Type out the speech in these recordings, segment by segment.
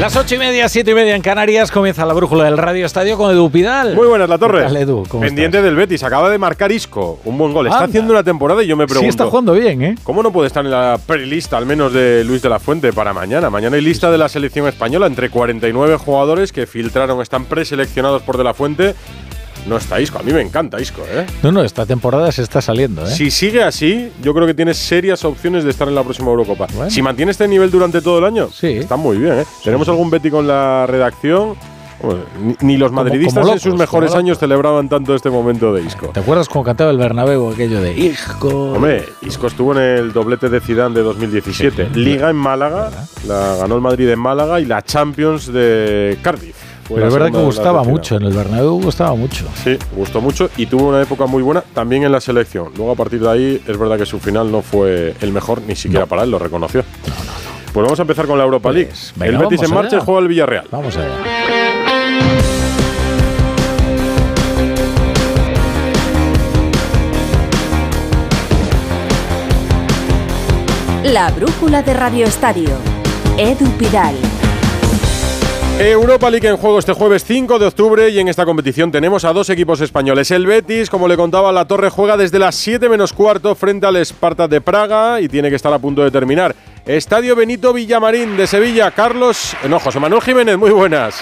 Las ocho y media, siete y media en Canarias comienza la brújula del Radio Estadio con Edu Pidal. Muy buenas, La Torre. ¿Qué tal, Edu? ¿Cómo Pendiente estás? del Betis, acaba de marcar Isco, un buen gol. Está Anda. haciendo una temporada y yo me pregunto. Sí, está jugando bien, ¿eh? ¿Cómo no puede estar en la prelista, al menos de Luis de la Fuente, para mañana? Mañana hay lista de la selección española entre 49 jugadores que filtraron, están preseleccionados por de la Fuente. No está Isco, a mí me encanta Isco, ¿eh? No, no, esta temporada se está saliendo, ¿eh? Si sigue así, yo creo que tiene serias opciones de estar en la próxima Eurocopa. Bueno. Si mantiene este nivel durante todo el año, Sí. está muy bien. ¿eh? Tenemos algún Betty con la redacción. Bueno, ni, los Como- madridistas como en sus mejores años celebraban tanto este momento de Isco. ¿Te acuerdas cómo cantaba el Bernabéu aquello de Hijo? Hombre, Isco estuvo en el doblete de Zidane de 2017. Sí, sí. Liga en Málaga, la ganó el Madrid en Málaga y la Champions de Cardiff. Fue Pero es verdad que gustaba mucho, en el Bernabéu gustaba mucho. Sí, gustó mucho y tuvo una época muy buena también en la selección. Luego a partir de ahí es verdad que su final no fue el mejor, ni siquiera para él, lo reconoció. Pues vamos a empezar con la Europa Pues, League. venga, el Betis en marcha allá. juega el Villarreal. Vamos allá. La brújula de Radio Estadio. Edu Pidal. Europa League en juego este jueves 5 de octubre y en esta competición tenemos a dos equipos españoles. El Betis, como le contaba, la Torre juega desde las 7 menos cuarto frente al Esparta de Praga y tiene que estar a punto de terminar. Estadio Benito Villamarín de Sevilla. Carlos, no, José Manuel Jiménez, muy buenas.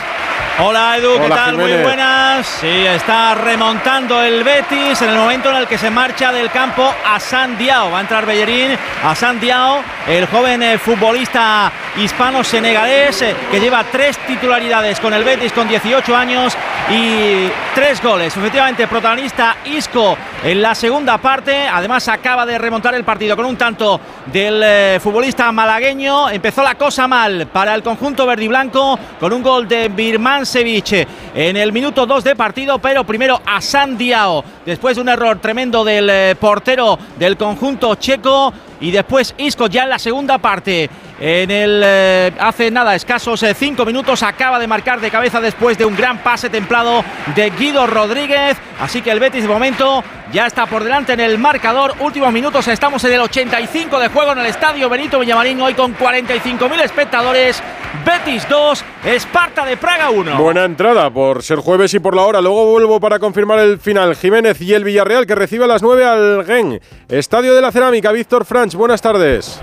Hola Edu, ¿qué tal? Muy buenas. Sí, está remontando el Betis en el momento en el que se marcha del campo a San Diao. Va a entrar Bellerín a San Diao, el joven eh, futbolista hispano-senegalés eh, que lleva tres titularidades con el Betis con 18 años y tres goles. Efectivamente, protagonista Isco en la segunda parte. Además, acaba de remontar el partido con un tanto del eh, futbolista malagueño. Empezó la cosa mal para el conjunto verde y blanco con un gol de Birmancevic en el minuto 2 de partido, pero primero a San Diao, después de un error tremendo del eh, portero del conjunto checo y después Isco ya en la segunda parte. En el eh, hace nada, escasos eh, cinco minutos, acaba de marcar de cabeza después de un gran pase templado de Guido Rodríguez. Así que el Betis de momento ya está por delante en el marcador. Últimos minutos, estamos en el 85 de juego en el estadio Benito Villamarín, hoy con 45.000 espectadores. Betis 2, Esparta de Praga 1. Buena entrada por ser jueves y por la hora. Luego vuelvo para confirmar el final. Jiménez y el Villarreal que recibe a las 9 al Gen. Estadio de la Cerámica, Víctor Franch, buenas tardes.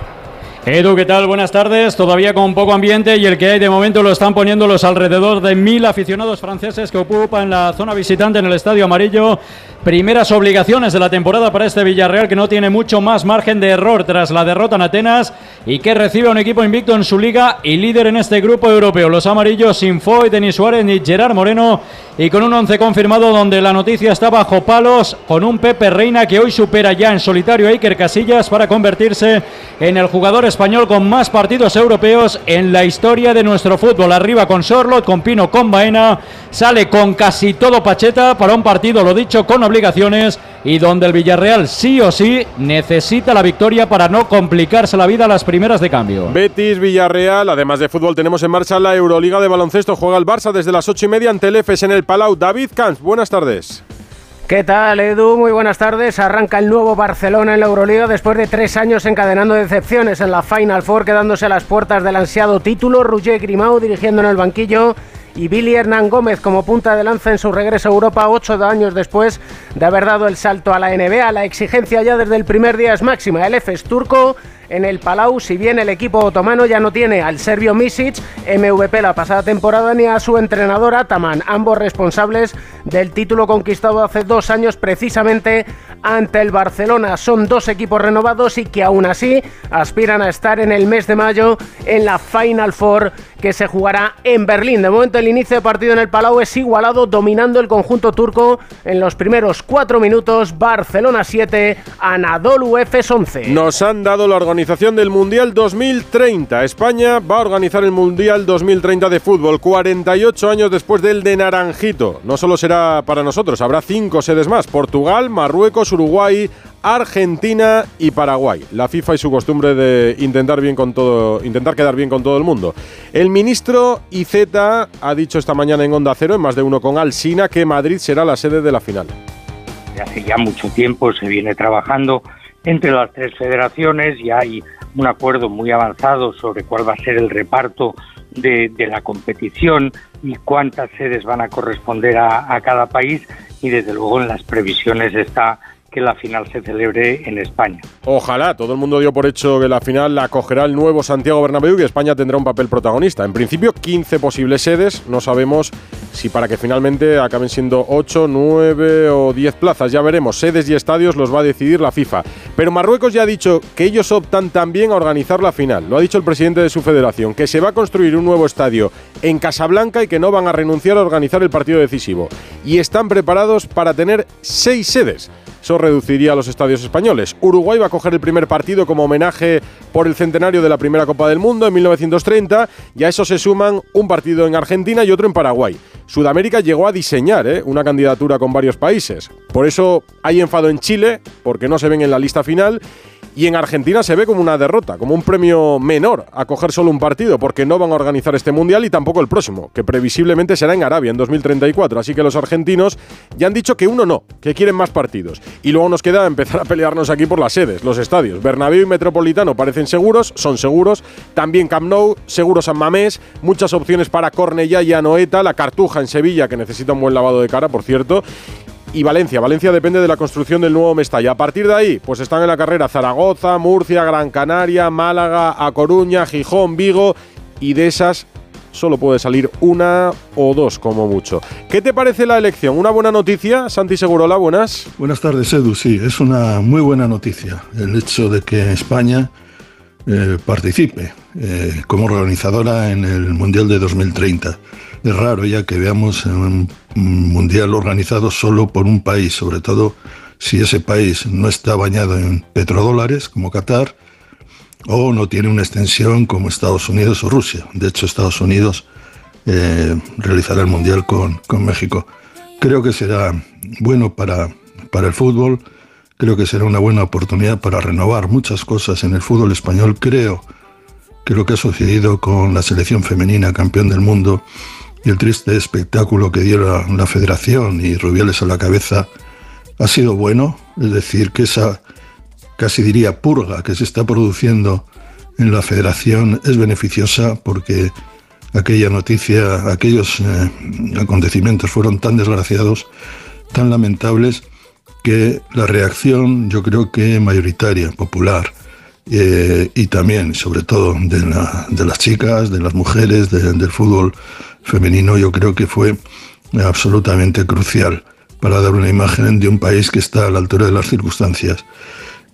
Edu, ¿qué tal? Buenas tardes. Todavía con poco ambiente y el que hay de momento lo están poniendo los alrededor de mil aficionados franceses que ocupan la zona visitante en el Estadio Amarillo. Primeras obligaciones de la temporada para este Villarreal que no tiene mucho más margen de error tras la derrota en Atenas y que recibe a un equipo invicto en su liga y líder en este grupo europeo. Los amarillos sin Foy, Denis Suárez ni Gerard Moreno y con un once confirmado donde la noticia está bajo palos con un Pepe Reina que hoy supera ya en solitario a Iker Casillas para convertirse en el jugador español con más partidos europeos en la historia de nuestro fútbol. Arriba con Sorlot, con Pino, con Baena, sale con casi todo Pacheta para un partido, lo dicho, con obligaciones y donde el Villarreal sí o sí necesita la victoria para no complicarse la vida a las primeras de cambio. Betis, Villarreal, además de fútbol tenemos en marcha la Euroliga de baloncesto. Juega el Barça desde las 8 y media ante el EFES en el Palau. David Camps, buenas tardes. ¿Qué tal, Edu? Muy buenas tardes. Arranca el nuevo Barcelona en la Euroliga después de tres años encadenando decepciones en la Final Four, quedándose a las puertas del ansiado título. Roger Grimau dirigiendo en el banquillo y Billy Hernán Gómez como punta de lanza en su regreso a Europa ocho años después de haber dado el salto a la NBA. La exigencia ya desde el primer día es máxima. El EFES turco en el Palau, si bien el equipo otomano ya no tiene al serbio Misic, MVP la pasada temporada, ni a su entrenador Ataman, ambos responsables del título conquistado hace dos años precisamente ante el Barcelona. Son dos equipos renovados y que aún así aspiran a estar en el mes de mayo en la Final Four que se jugará en Berlín. De momento el inicio de partido en el Palau es igualado, dominando el conjunto turco en los primeros cuatro minutos. Barcelona 7, Anadolu Efes 11. Nos han dado la organización del Mundial 2030. España va a organizar el Mundial 2030 de fútbol, 48 años después del de Naranjito. No solo será para nosotros, habrá cinco sedes más: Portugal, Marruecos, Uruguay, Argentina y Paraguay. La FIFA y su costumbre de intentar bien con todo, intentar quedar bien con todo el mundo. El ministro IZ ha dicho esta mañana en Onda Cero, en más de uno con Alsina, que Madrid será la sede de la final. Hace ya mucho tiempo se viene trabajando entre las tres federaciones y hay un acuerdo muy avanzado sobre cuál va a ser el reparto de, la competición y cuántas sedes van a corresponder a, a cada país y desde luego en las previsiones está que la final se celebre en España. Ojalá, todo el mundo dio por hecho que la final la acogerá el nuevo Santiago Bernabéu y España tendrá un papel protagonista. En principio, 15 posibles sedes, no sabemos si para que finalmente acaben siendo 8, 9 o 10 plazas, ya veremos. Sedes y estadios los va a decidir la FIFA. Pero Marruecos ya ha dicho que ellos optan también a organizar la final. Lo ha dicho el presidente de su federación, que se va a construir un nuevo estadio en Casablanca y que no van a renunciar a organizar el partido decisivo. Y están preparados para tener 6 sedes. Eso reduciría los estadios españoles. Uruguay va a coger el primer partido como homenaje por el centenario de la primera Copa del Mundo en 1930 y a eso se suman un partido en Argentina y otro en Paraguay. Sudamérica llegó a diseñar ¿eh? una candidatura con varios países. Por eso hay enfado en Chile, porque no se ven en la lista final, y en Argentina se ve como una derrota, como un premio menor a coger solo un partido, porque no van a organizar este mundial y tampoco el próximo, que previsiblemente será en Arabia en 2034. Así que los argentinos ya han dicho que uno no, que quieren más partidos. Y luego nos queda empezar a pelearnos aquí por las sedes, los estadios. Bernabéu y Metropolitano parecen seguros, son seguros. También Camp Nou, seguro San Mamés, muchas opciones para Cornellá y Anoeta, la Cartuja en Sevilla, que necesita un buen lavado de cara, por cierto y Valencia. Valencia depende de la construcción del nuevo Mestalla. A partir de ahí, pues están en la carrera Zaragoza, Murcia, Gran Canaria, Málaga, A Coruña, Gijón, Vigo y de esas solo puede salir una o dos como mucho. ¿Qué te parece la elección? ¿Una buena noticia? Santi Segurola, buenas. Buenas tardes, Edu. Sí, es una muy buena noticia el hecho de que España eh, participe eh, como organizadora en el Mundial de 2030. Es raro ya que veamos un mundial organizado solo por un país, sobre todo si ese país no está bañado en petrodólares, como Qatar, o no tiene una extensión como Estados Unidos o Rusia. De hecho, Estados Unidos eh, realizará el mundial con, con, México. Creo que será bueno para, para el fútbol, creo que será una buena oportunidad para renovar muchas cosas en el fútbol español. Creo que lo que ha sucedido con la selección femenina campeón del mundo y el triste espectáculo que dio la, federación y Rubiales a la cabeza ha sido bueno, es decir, que esa casi diría purga que se está produciendo en la federación es beneficiosa porque aquella noticia, aquellos eh, acontecimientos fueron tan desgraciados, tan lamentables, que la reacción yo creo que mayoritaria, popular, eh, y también, sobre todo, de, las chicas, de las mujeres, del fútbol femenino, yo creo que fue absolutamente crucial para dar una imagen de un país que está a la altura de las circunstancias.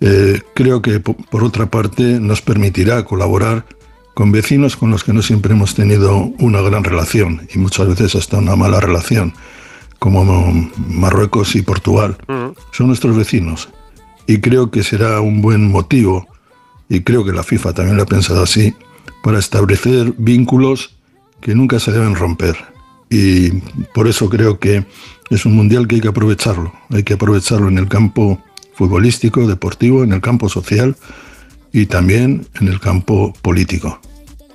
Eh, creo que, por otra parte, nos permitirá colaborar con vecinos con los que no siempre hemos tenido una gran relación y muchas veces hasta una mala relación, como Marruecos y Portugal. Son nuestros vecinos y creo que será un buen motivo, y creo que la FIFA también lo ha pensado así, para establecer vínculos que nunca se deben romper. Y por eso creo que es un mundial que hay que aprovecharlo. Hay que aprovecharlo en el campo futbolístico, deportivo, en el campo social y también en el campo político.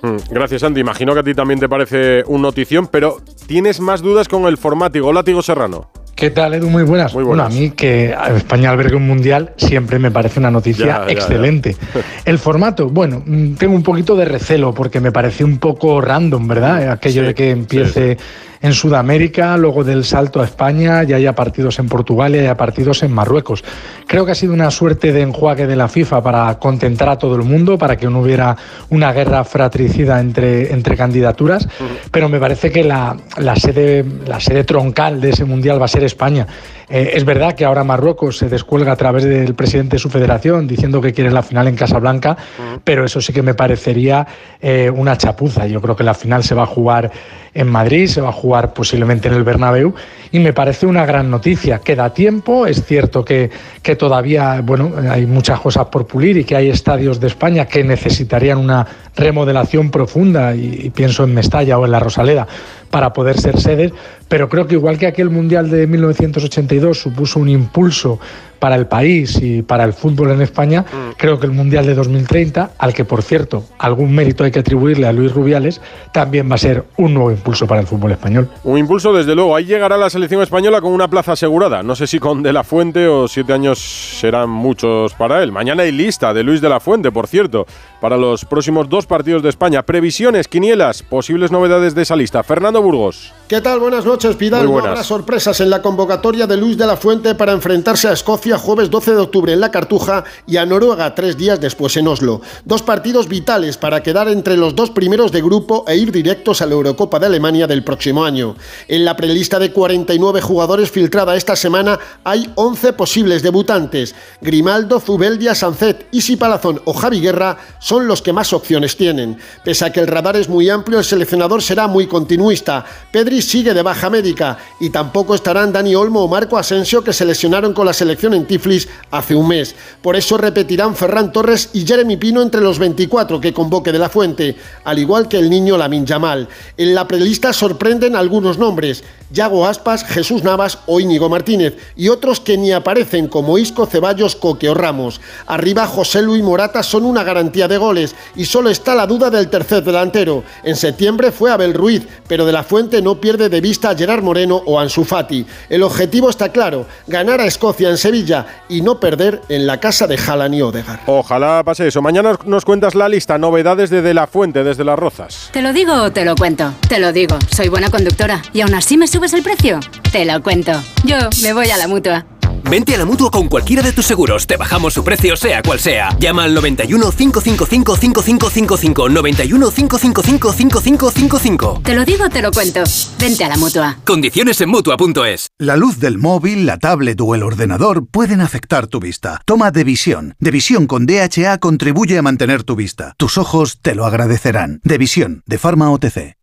Mm, gracias, Andy. Imagino que a ti también te parece un notición, pero ¿tienes más dudas con el formático, Látigo Serrano? ¿Qué tal, Edu? Muy buenas. Muy buenas. Bueno, a mí que España albergue un mundial siempre me parece una noticia excelente. El formato, bueno, mm, tengo un poquito de recelo porque me parece un poco random, ¿verdad? Aquello de que empiece en Sudamérica, luego del salto a España, ya haya partidos en Portugal y haya partidos en Marruecos. Creo que ha sido una suerte de enjuague de la FIFA para contentar a todo el mundo, para que no hubiera una guerra fratricida entre, entre candidaturas, pero me parece que la, la, sede, la sede troncal de ese mundial va a ser España. Eh, es verdad que ahora Marruecos se descuelga a través del presidente de su federación diciendo que quiere la final en Casablanca, pero eso sí que me parecería eh, una chapuza. Yo creo que la final se va a jugar en Madrid, se va a jugar posiblemente en el Bernabéu y me parece una gran noticia. Queda tiempo, es cierto que, que todavía bueno, hay muchas cosas por pulir y que hay estadios de España que necesitarían una remodelación profunda y, pienso en Mestalla o en la Rosaleda para poder ser sedes, pero creo que igual que aquel Mundial de 1982 supuso un impulso para el país y para el fútbol en España, mm. creo que el Mundial de 2030, al que por cierto algún mérito hay que atribuirle a Luis Rubiales, también va a ser un nuevo impulso para el fútbol español. Un impulso, desde luego. Ahí llegará la selección española con una plaza asegurada. No sé si con De La Fuente o siete años serán muchos para él. Mañana hay lista de Luis De La Fuente, por cierto, para los próximos dos partidos de España. Previsiones, quinielas, posibles novedades de esa lista. Fernando Burgos. ¿Qué tal? Buenas noches, Pidal. No habrá sorpresas en la convocatoria de Luis de la Fuente para enfrentarse a Escocia jueves 12 de octubre en la Cartuja y a Noruega tres días después en Oslo. Dos partidos vitales para quedar entre los dos primeros de grupo e ir directos a la Eurocopa de Alemania del próximo año. En la prelista de 49 jugadores filtrada esta semana hay 11 posibles debutantes. Grimaldo, Zubeldia, Sancet, Isi Palazón o Javi Guerra son los que más opciones tienen. Pese a que el radar es muy amplio, el seleccionador será muy continuista. Pedri sigue de baja médica y tampoco estarán Dani Olmo o Marco Asensio que se lesionaron con la selección en Tiflis hace un mes. Por eso repetirán Ferran Torres y Jeremy Pino entre los 24 que convoque de la fuente, al igual que el niño Lamin Yamal. En la prelista sorprenden algunos nombres. Yago Aspas, Jesús Navas o Íñigo Martínez, y otros que ni aparecen como Isco, Ceballos, Coque o Ramos. Arriba José Luis Morata son una garantía de goles y solo está la duda del tercer delantero. En septiembre fue Abel Ruiz, pero de la Fuente no pierde de vista a Gerard Moreno o Ansu Fati. El objetivo está claro, ganar a Escocia en Sevilla y no perder en la casa de Jalan y Odegar. Ojalá pase eso. Mañana nos cuentas la lista, novedades de De la Fuente desde Las Rozas. ¿Te lo digo o te lo cuento? Te lo digo, soy buena conductora y aún así me sube el precio? Te lo cuento. Yo me voy a la mutua. Vente a la mutua con cualquiera de tus seguros. Te bajamos su precio, sea cual sea. Llama al 91 555 5555. 91 555 5555. Te lo digo, te lo cuento. Vente a la mutua. Condiciones en mutua.es. La luz del móvil, la tablet o el ordenador pueden afectar tu vista. Toma Devisión. Devisión con DHA contribuye a mantener tu vista. Tus ojos te lo agradecerán. Devisión, de Pharma OTC.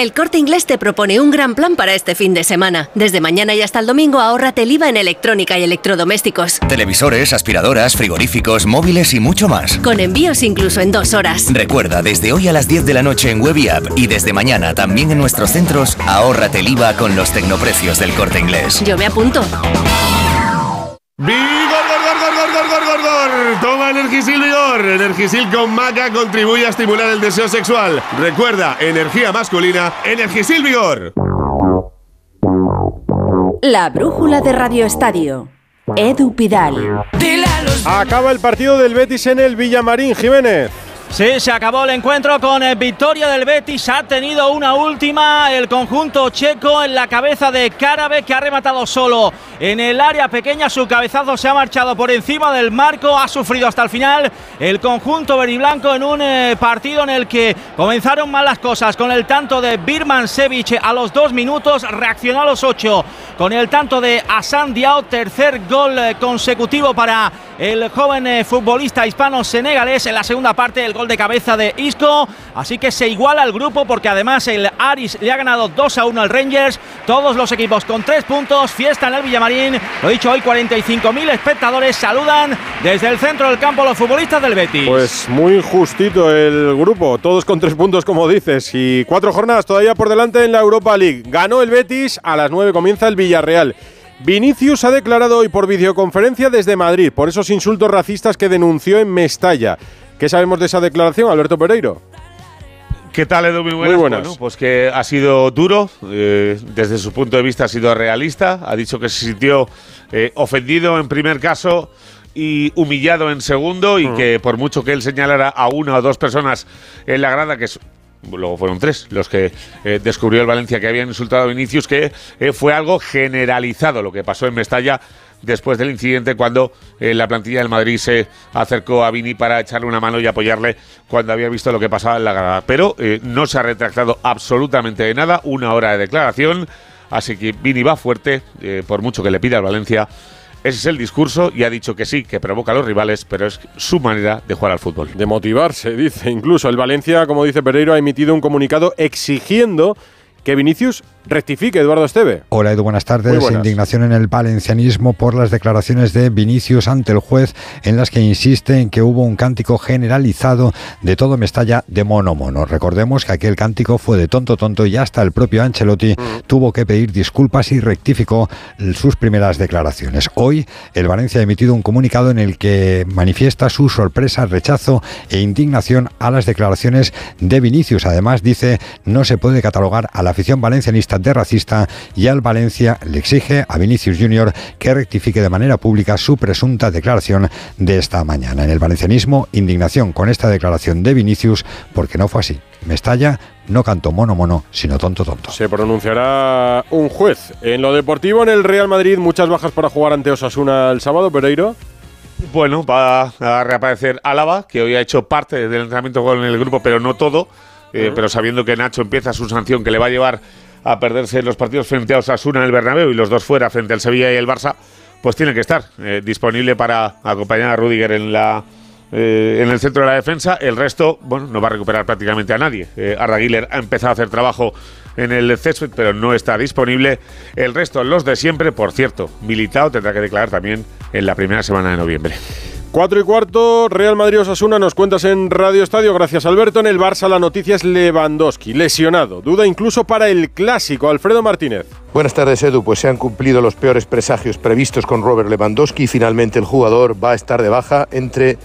El Corte Inglés te propone un gran plan para este fin de semana. Desde mañana y hasta el domingo ahórrate el IVA en electrónica y electrodomésticos. Televisores, aspiradoras, frigoríficos, móviles y mucho más. Con envíos incluso en dos horas. Recuerda, desde hoy a las 10 de la noche en Web y App y desde mañana también en nuestros centros, ahórrate el IVA con los tecnoprecios del Corte Inglés. Yo me apunto. Energisil Vigor. Energisil con maca contribuye a estimular el deseo sexual. Recuerda, energía masculina, Energisil Vigor. La brújula de Radio Estadio. Edu Pidal. Acaba el partido del Betis en el Villamarín, Jiménez. Sí, se acabó el encuentro con eh, victoria del Betis. Ha tenido una última el conjunto checo en la cabeza de Carabe que ha rematado solo en el área pequeña. Su cabezazo se ha marchado por encima del marco. Ha sufrido hasta el final el conjunto veriblanco en un eh, partido en el que comenzaron mal las cosas con el tanto de Birman Sevic a los dos minutos. Reaccionó a los ocho con el tanto de Asan Diao. Tercer gol eh, consecutivo para el joven futbolista hispano-senegalés en la segunda parte. El de cabeza de Isco. Así que se iguala el grupo porque además el Aris le ha ganado 2 a 1 al Rangers. Todos los equipos con 3 puntos. Fiesta en el Villamarín. Lo dicho hoy, 45.000 espectadores saludan desde el centro del campo los futbolistas del Betis. Pues muy justito el grupo. Todos con 3 puntos, como dices. Y cuatro jornadas todavía por delante en la Europa League. Ganó el Betis. A las 9 comienza el Villarreal. Vinicius ha declarado hoy por videoconferencia desde Madrid por esos insultos racistas que denunció en Mestalla. ¿Qué sabemos de esa declaración, Alberto Pereiro? ¿Qué tal, Edu? Muy buenas. Bueno, pues que ha sido duro, eh, desde su punto de vista ha sido realista, ha dicho que se sintió eh, ofendido en primer caso y humillado en segundo y mm. que por mucho que él señalara a una o dos personas en la grada, que luego fueron tres los que eh, descubrió el Valencia que habían insultado a Vinicius, que fue algo generalizado lo que pasó en Mestalla después del incidente cuando eh, la plantilla del Madrid se acercó a Vini para echarle una mano y apoyarle cuando había visto lo que pasaba en la grada. Pero eh, no se ha retractado absolutamente de nada, una hora de declaración, así que Vini va fuerte, eh, por mucho que le pida al Valencia. Ese es el discurso y ha dicho que sí, que provoca a los rivales, pero es su manera de jugar al fútbol. De motivarse, dice. Incluso el Valencia, como dice Pereiro, ha emitido un comunicado exigiendo que Vinicius rectifique, Eduardo Esteve. Hola Edu, buenas tardes. Indignación en el valencianismo por las declaraciones de Vinicius ante el juez en las que insiste en que hubo un cántico generalizado de todo Mestalla de mono mono. Recordemos que aquel cántico fue de tonto tonto y hasta el propio Ancelotti mm. tuvo que pedir disculpas y rectificó sus primeras declaraciones. Hoy el Valencia ha emitido un comunicado en el que manifiesta su sorpresa, rechazo e indignación a las declaraciones de Vinicius. Además dice no se puede catalogar a la afición valencianista de racista y al Valencia le exige a Vinicius Junior que rectifique de manera pública su presunta declaración de esta mañana. En el valencianismo, indignación con esta declaración de Vinicius porque no fue así. Mestalla no cantó mono mono, sino tonto tonto. Se pronunciará un juez. En lo deportivo, en el Real Madrid, muchas bajas para jugar ante Osasuna el sábado, Pereiro. Bueno, va a reaparecer Álava, que hoy ha hecho parte del entrenamiento con el grupo, pero no todo. Eh, pero sabiendo que Nacho empieza su sanción que le va a llevar a perderse los partidos frente a Osasuna en el Bernabéu y los dos fuera frente al Sevilla y el Barça, pues tiene que estar eh, disponible para acompañar a Rudiger en la eh, en el centro de la defensa. El resto, bueno, no va a recuperar prácticamente a nadie. Arda Güler ha empezado a hacer trabajo en el césped, pero no está disponible. El resto, los de siempre, por cierto, Militao tendrá que declarar también en la primera semana de noviembre. 4 y cuarto, Real Madrid Osasuna, nos cuentas en Radio Estadio, gracias Alberto. En el Barça la noticia es Lewandowski, lesionado, duda incluso para el clásico, Alfredo Martínez. Buenas tardes Edu, pues se han cumplido los peores presagios previstos con Robert Lewandowski finalmente el jugador va a estar de baja entre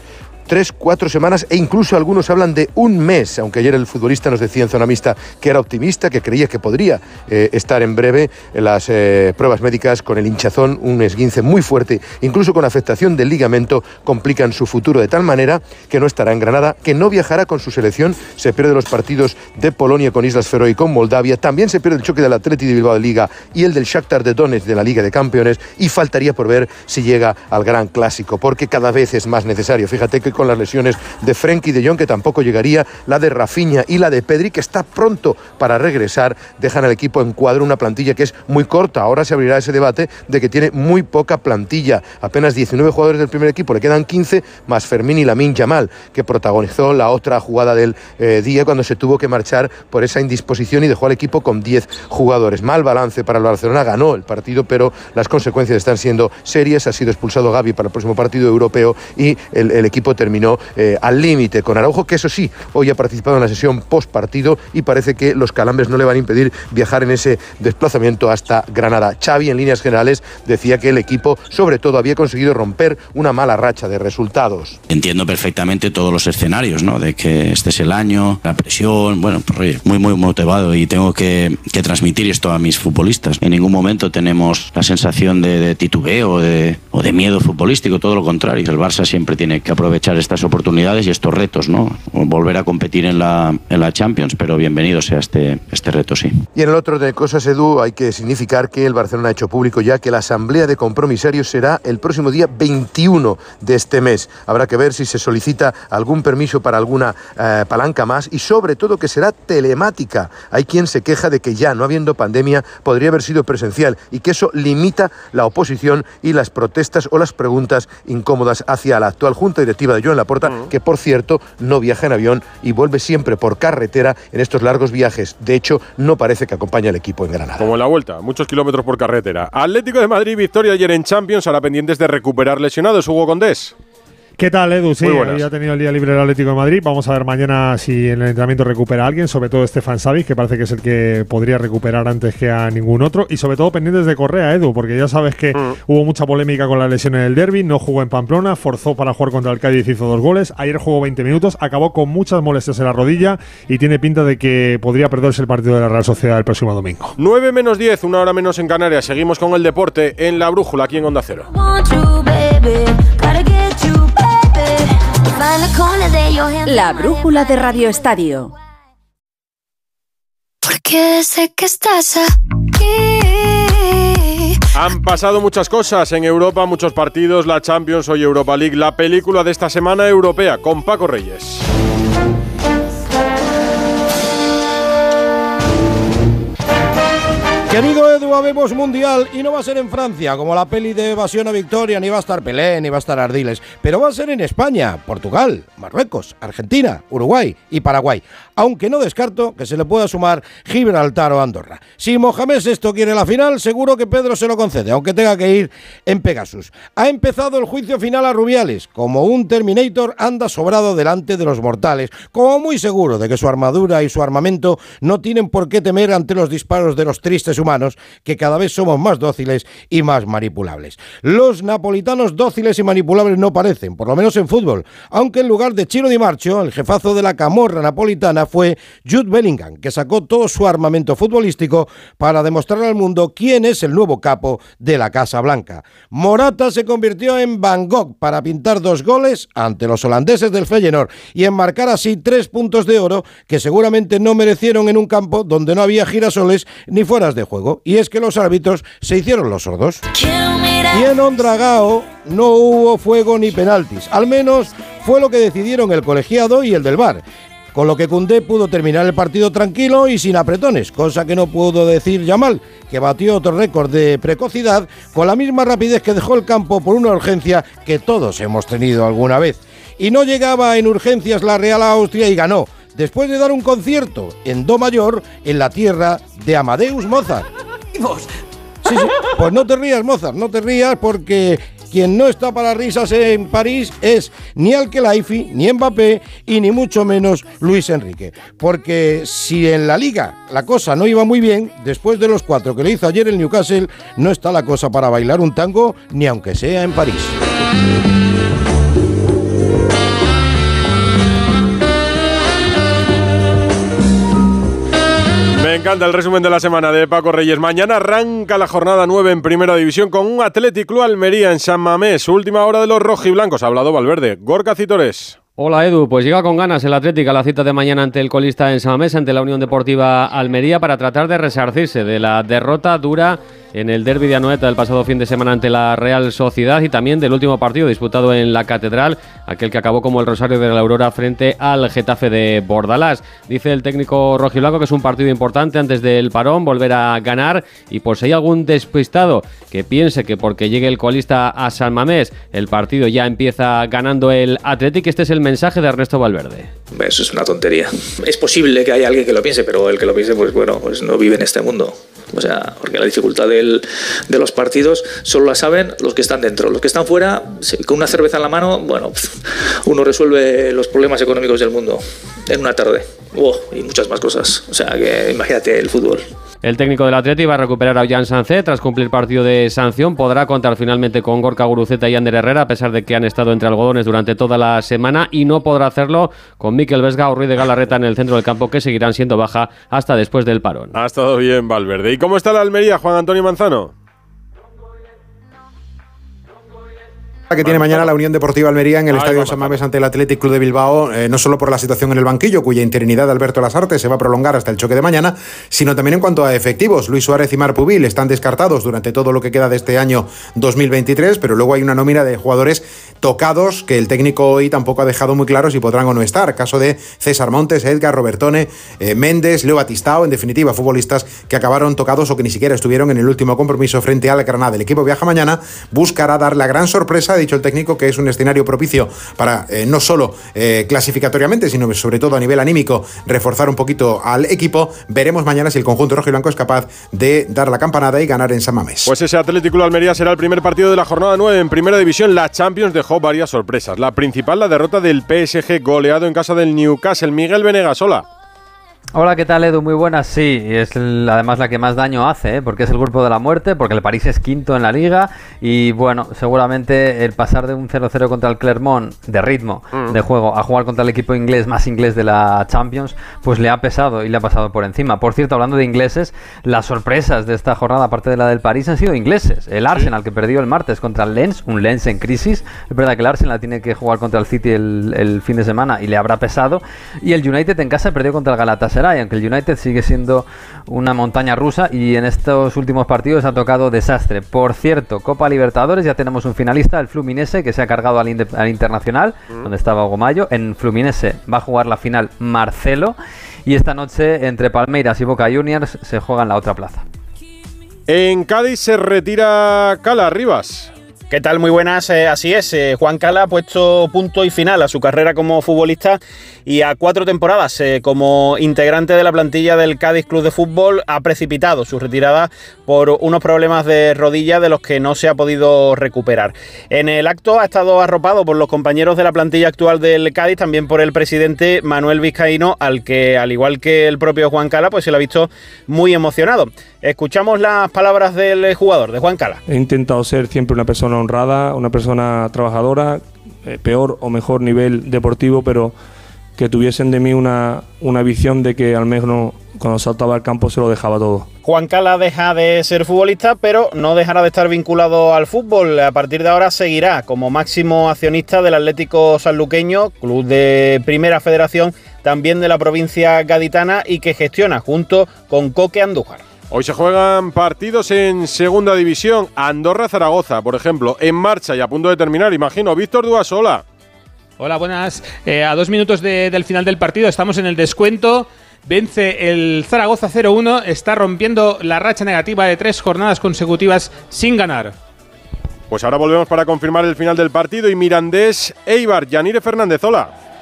tres, cuatro semanas e incluso algunos hablan de un mes, aunque ayer el futbolista nos decía en zona mixta que era optimista, que creía que podría eh, estar en breve en las eh, pruebas médicas con el hinchazón, un esguince muy fuerte, incluso con afectación del ligamento, complican su futuro de tal manera que no estará en Granada, que no viajará con su selección, se pierde los partidos de Polonia con Islas Feroe y con Moldavia, también se pierde el choque del Atleti de Bilbao de Liga y el del Shakhtar de Donetsk de la Liga de Campeones y faltaría por ver si llega al gran clásico, porque cada vez es más necesario. Fíjate que con las lesiones de Frenkie de Jong, que tampoco llegaría, la de Rafinha y la de Pedri, que está pronto para regresar, dejan al equipo en cuadro una plantilla que es muy corta. Ahora se abrirá ese debate de que tiene muy poca plantilla, apenas 19 jugadores del primer equipo, le quedan 15 más Fermín y Lamin Yamal, que protagonizó la otra jugada del eh, día cuando se tuvo que marchar por esa indisposición y dejó al equipo con 10 jugadores. Mal balance para el Barcelona, ganó el partido, pero las consecuencias están siendo serias. Ha sido expulsado Gaby para el próximo partido europeo y el equipo terminó terminó eh, al límite con Araujo, que eso sí, hoy ha participado en la sesión post partido y parece que los calambres no le van a impedir viajar en ese desplazamiento hasta Granada. Xavi, en líneas generales, decía que el equipo, sobre todo, había conseguido romper una mala racha de resultados. Entiendo perfectamente todos los escenarios, ¿no? De que este es el año, la presión, bueno, pues, muy, muy motivado y tengo que, transmitir esto a mis futbolistas. En ningún momento tenemos la sensación de, titubeo de, o de miedo futbolístico, todo lo contrario. El Barça siempre tiene que aprovechar estas oportunidades y estos retos, ¿no? Volver a competir en la, en la Champions, pero bienvenido sea este, este reto, sí. Y en el otro de cosas, Edu, hay que significar que el Barcelona ha hecho público ya que la asamblea de compromisarios será el próximo día 21 de este mes. Habrá que ver si se solicita algún permiso para alguna eh, palanca más y sobre todo que será telemática. Hay quien se queja de que ya no habiendo pandemia podría haber sido presencial y que eso limita la oposición y las protestas o las preguntas incómodas hacia la actual Junta Directiva de en la puerta, que por cierto no viaja en avión y vuelve siempre por carretera en estos largos viajes. De hecho, no parece que acompañe al equipo en Granada. Como en la vuelta, muchos kilómetros por carretera. Atlético de Madrid, victoria ayer en Champions, ahora pendientes de recuperar lesionados. Hugo Condés. ¿Qué tal, Edu? Sí, ya ha tenido el día libre el Atlético de Madrid. Vamos a ver mañana si en el entrenamiento recupera a alguien, sobre todo Stefan Savic, que parece que es el que podría recuperar antes que a ningún otro. Y sobre todo pendientes de Correa, Edu, porque ya sabes que mm. hubo mucha polémica con la lesión en el derby, no jugó en Pamplona, forzó para jugar contra el Cádiz, hizo dos goles. Ayer jugó 20 minutos, acabó con muchas molestias en la rodilla y tiene pinta de que podría perderse el partido de la Real Sociedad el próximo domingo. 9 menos 10, una hora menos en Canarias. Seguimos con el deporte en la brújula aquí en Onda Cero. La brújula de Radio Estadio. Porque sé que estás aquí Han pasado muchas cosas en Europa, muchos partidos, la Champions, hoy Europa League, la película de esta semana europea con Paco Reyes. Querido Edu, habemos mundial y no va a ser en Francia, como la peli de Evasión a Victoria, ni va a estar Pelé, ni va a estar Ardiles, pero va a ser en España, Portugal, Marruecos, Argentina, Uruguay y Paraguay, aunque no descarto que se le pueda sumar Gibraltar o Andorra. Si Mohamed esto quiere la final, seguro que Pedro se lo concede, aunque tenga que ir en Pegasus. Ha empezado el juicio final a Rubiales, como un Terminator anda sobrado delante de los mortales, como muy seguro de que su armadura y su armamento no tienen por qué temer ante los disparos de los tristes humanos, que cada vez somos más dóciles y más manipulables. Los napolitanos dóciles y manipulables no parecen, por lo menos en fútbol, aunque en lugar de Chino Di Marcho, el jefazo de la camorra napolitana fue Jude Bellingham, que sacó todo su armamento futbolístico para demostrar al mundo quién es el nuevo capo de la Casa Blanca. Morata se convirtió en Van Gogh para pintar dos goles ante los holandeses del Feyenoord y enmarcar así tres puntos de oro que seguramente no merecieron en un campo donde no había girasoles ni fueras de juego. Y es que los árbitros se hicieron los sordos. Y en Ondragao no hubo fuego ni penaltis. Al menos fue lo que decidieron el colegiado y el del bar con lo que Cundé pudo terminar el partido tranquilo y sin apretones, cosa que no pudo decir Yamal, que batió otro récord de precocidad con la misma rapidez que dejó el campo por una urgencia que todos hemos tenido alguna vez. Y no llegaba en urgencias la Real Austria y ganó, después de dar un concierto en Do mayor en la tierra de Amadeus Mozart. Sí, sí. Pues no te rías, Mozart, no te rías porque quien no está para risas en París es ni Alkelaifi, ni Mbappé y ni mucho menos Luis Enrique. Porque si en la liga la cosa no iba muy bien, después de los cuatro que le hizo ayer el Newcastle, no está la cosa para bailar un tango ni aunque sea en París. Encanta el resumen de la semana de Paco Reyes. Mañana arranca la jornada 9 en Primera División con un Atlético Almería en San Mamés. Última hora de los rojiblancos. Ha hablado Valverde. Gorka Citores. Hola Edu, pues llega con ganas el Atlético a la cita de mañana ante el colista en San Mamés, ante la Unión Deportiva Almería, para tratar de resarcirse de la derrota dura en el derby de Anoeta del pasado fin de semana ante la Real Sociedad y también del último partido disputado en la Catedral, aquel que acabó como el Rosario de la Aurora frente al Getafe de Bordalás. Dice el técnico rojiblanco que es un partido importante antes del parón, volver a ganar y por si hay algún despistado que piense que porque llegue el colista a San Mamés el partido ya empieza ganando el Atlético, este es el mensaje de Ernesto Valverde. Eso es una tontería. Es posible que haya alguien que lo piense, pero el que lo piense, pues bueno, pues no vive en este mundo. O sea, porque la dificultad del, de los partidos solo la saben los que están dentro. Los que están fuera, con una cerveza en la mano, bueno, uno resuelve los problemas económicos del mundo en una tarde. Oh, y muchas más cosas. O sea, que imagínate el fútbol. El técnico del Atleti va a recuperar a Jan Sancé tras cumplir partido de sanción. Podrá contar finalmente con Gorka Guruceta y Ander Herrera, a pesar de que han estado entre algodones durante toda la semana, y no podrá hacerlo con Miquel Vesga o Ruiz de Galarreta en el centro del campo, que seguirán siendo baja hasta después del parón. Ha estado bien Valverde. ¿Y cómo está la Almería, Juan Antonio Manzano? Que tiene mañana la Unión Deportiva Almería en el Estadio San Mamés ante el Athletic Club de Bilbao, eh, no solo por la situación en el banquillo, cuya interinidad de Alberto Lasarte se va a prolongar hasta el choque de mañana, sino también en cuanto a efectivos. Luis Suárez y Mar Pubil están descartados durante todo lo que queda de este año 2023, pero luego hay una nómina de jugadores tocados que el técnico hoy tampoco ha dejado muy claro si podrán o no estar. Caso de César Montes, Edgar, Robertone, eh, Méndez, Leo Batistao, en definitiva, futbolistas que acabaron tocados o que ni siquiera estuvieron en el último compromiso frente al Granada. El equipo viaja mañana, buscará dar la gran sorpresa ha dicho el técnico que es un escenario propicio para eh, no solo eh, clasificatoriamente, sino sobre todo a nivel anímico, reforzar un poquito al equipo. Veremos mañana si el conjunto rojo y blanco es capaz de dar la campanada y ganar en San Mamés. Pues ese Atlético Almería será el primer partido de la jornada 9 en Primera División. La Champions dejó varias sorpresas. La principal, la derrota del PSG goleado en casa del Newcastle. Miguel Venegas, hola. ¿qué tal Edu? Muy buenas, sí, es además la que más daño hace, ¿eh? porque es el grupo de la muerte, porque el París es quinto en la liga y bueno, seguramente el pasar de un 0-0 contra el Clermont de ritmo mm. de juego a jugar contra el equipo inglés más inglés de la Champions, pues le ha pesado y le ha pasado por encima. Por cierto, hablando de ingleses, las sorpresas de esta jornada, aparte de la del París, han sido ingleses. El Arsenal que perdió el martes contra el Lens, un Lens en crisis, es verdad que el Arsenal tiene que jugar contra el City el, el fin de semana y le habrá pesado, y el United en casa perdió contra el Galatasaray y aunque el United sigue siendo una montaña rusa y en estos últimos partidos ha tocado desastre. Por cierto, Copa Libertadores, ya tenemos un finalista, el Fluminense, que se ha cargado al, Internacional, mm. donde estaba Gomayo. En Fluminense va a jugar la final Marcelo y esta noche entre Palmeiras y Boca Juniors se juega en la otra plaza. En Cádiz se retira Cala Rivas. ¿Qué tal? Muy buenas, eh, así es. Eh, Juan Cala ha puesto punto y final a su carrera como futbolista y a cuatro temporadas eh, como integrante de la plantilla del Cádiz Club de Fútbol ha precipitado su retirada por unos problemas de rodilla de los que no se ha podido recuperar. En el acto ha estado arropado por los compañeros de la plantilla actual del Cádiz, también por el presidente Manuel Vizcaíno, al que, al igual que el propio Juan Cala, pues se lo ha visto muy emocionado. Escuchamos las palabras del jugador, de Juan Cala. He intentado ser siempre una persona honrada, una persona trabajadora, eh, peor o mejor nivel deportivo, pero que tuviesen de mí una, una visión de que al menos cuando saltaba al campo se lo dejaba todo. Juan Cala deja de ser futbolista, pero no dejará de estar vinculado al fútbol. A partir de ahora seguirá como máximo accionista del Atlético Sanluqueño, club de primera federación, también de la provincia gaditana y que gestiona junto con Coque Andújar. Hoy se juegan partidos en segunda división. Andorra-Zaragoza, por ejemplo, en marcha y a punto de terminar, imagino. Víctor Duasola. Hola, buenas. Eh, a dos minutos del final del partido estamos en el descuento. Vence el Zaragoza 0-1. Está rompiendo la racha negativa de tres jornadas consecutivas sin ganar. Pues ahora volvemos para confirmar el final del partido y Mirandés Eibar, Yanire Fernández, hola.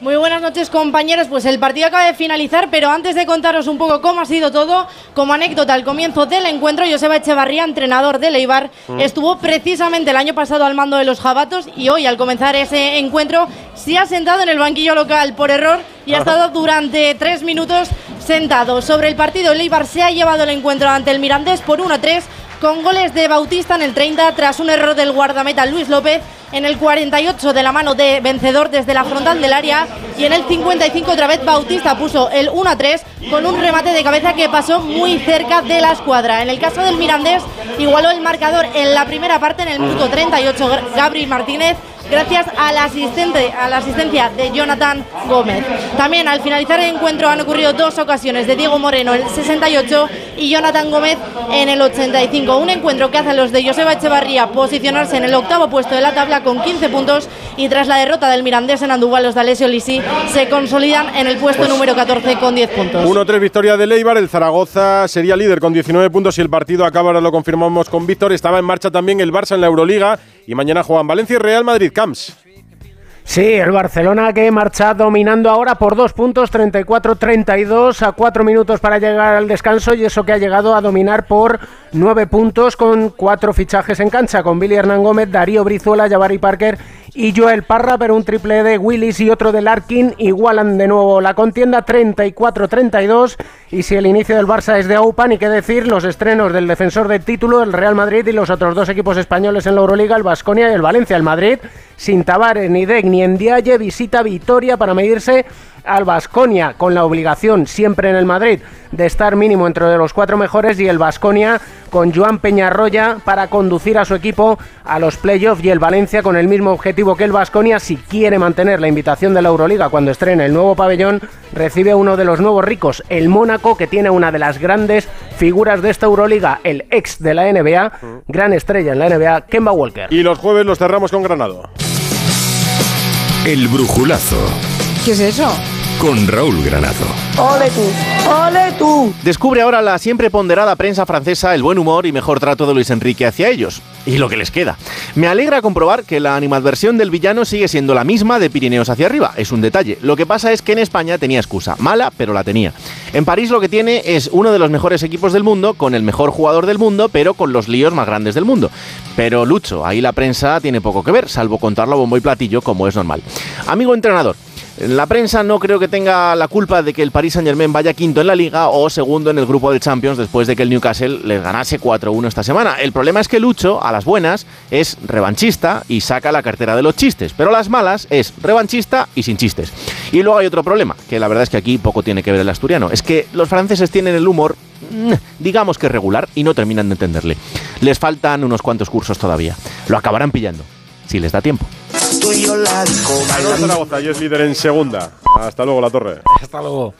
Muy buenas noches compañeros, pues el partido acaba de finalizar, pero antes de contaros un poco cómo ha sido todo, como anécdota al comienzo del encuentro, Joseba Echevarría, entrenador de Leibar, mm. estuvo precisamente el año pasado al mando de los jabatos y hoy al comenzar ese encuentro se ha sentado en el banquillo local por error y ha estado durante tres minutos sentado. Sobre el partido, Leibar se ha llevado el encuentro ante el Mirandés por 1-3 con goles de Bautista en el 30 tras un error del guardameta Luis López en el 48 de la mano de vencedor desde la frontal del área y en el 55 otra vez Bautista puso el 1 a 3 con un remate de cabeza que pasó muy cerca de la escuadra. En el caso del Mirandés igualó el marcador en la primera parte en el minuto 38 Gabriel Martínez gracias a la, asistente, a la asistencia de Jonathan Gómez. También al finalizar el encuentro han ocurrido dos ocasiones de Diego Moreno en el 68 y Jonathan Gómez en el 85. Un encuentro que hace a los de Joseba Echevarría posicionarse en el octavo puesto de la tabla con 15 puntos y tras la derrota del Mirandés en Andúbal, los de Alessio Lisi se consolidan en el puesto pues número 14 con 10 puntos. 1-3 victoria de Leibar, el Zaragoza sería líder con 19 puntos y el partido acaba, ahora lo confirmamos con Víctor, estaba en marcha también el Barça en la Euroliga. Y mañana juegan Valencia y Real Madrid. Camps. Sí, el Barcelona que marcha dominando ahora por dos puntos, 34-32, a cuatro minutos para llegar al descanso. Y eso que ha llegado a dominar por nueve puntos con cuatro fichajes en cancha, con Billy Hernán Gómez, Darío Brizuela, Javari Parker y Joel Parra, pero un triple de Willis y otro de Larkin igualan de nuevo la contienda 34-32 y si el inicio del Barça es de AUPA, ni qué decir los estrenos del defensor del título, el Real Madrid y los otros dos equipos españoles en la Euroliga, el Vasconia y el Valencia. El Madrid, sin Tavares, ni Dec, ni Endiaye, visita Vitoria para medirse al Vasconia con la obligación siempre en el Madrid de estar mínimo entre los cuatro mejores y el Vasconia con Joan Peñarroya para conducir a su equipo a los playoffs y el Valencia con el mismo objetivo que el Vasconia si quiere mantener la invitación de la Euroliga cuando estrene el nuevo pabellón recibe uno de los nuevos ricos el Mónaco que tiene una de las grandes figuras de esta Euroliga el ex de la NBA gran estrella en la NBA Kemba Walker. Y los jueves los cerramos con Granado. El brujulazo. ¿qué es eso? Con Raúl Granado. ¡Ole tú! ¡Ole tú! Descubre ahora la siempre ponderada prensa francesa el buen humor y mejor trato de Luis Enrique hacia ellos. Y lo que les queda. Me alegra comprobar que la animadversión del villano sigue siendo la misma de Pirineos hacia arriba. Es un detalle. Lo que pasa es que en España tenía excusa. Mala, pero la tenía. En París lo que tiene es uno de los mejores equipos del mundo, con el mejor jugador del mundo, pero con los líos más grandes del mundo. Pero Lucho, ahí la prensa tiene poco que ver, salvo contarlo a bombo y platillo, como es normal. Amigo entrenador, la prensa no creo que tenga la culpa de que el Paris Saint Germain vaya quinto en la liga o segundo en el grupo de Champions después de que el Newcastle les ganase 4-1 esta semana. El problema es que Lucho, a las buenas, es revanchista y saca la cartera de los chistes, pero a las malas es revanchista y sin chistes. Y luego hay otro problema, que la verdad es que aquí poco tiene que ver el asturiano, es que los franceses tienen el humor mm, digamos que regular y no terminan de entenderle. Les faltan unos cuantos cursos todavía. Lo acabarán pillando, si les da tiempo. Zaragoza y es líder en segunda. Hasta luego, La Torre. Hasta luego.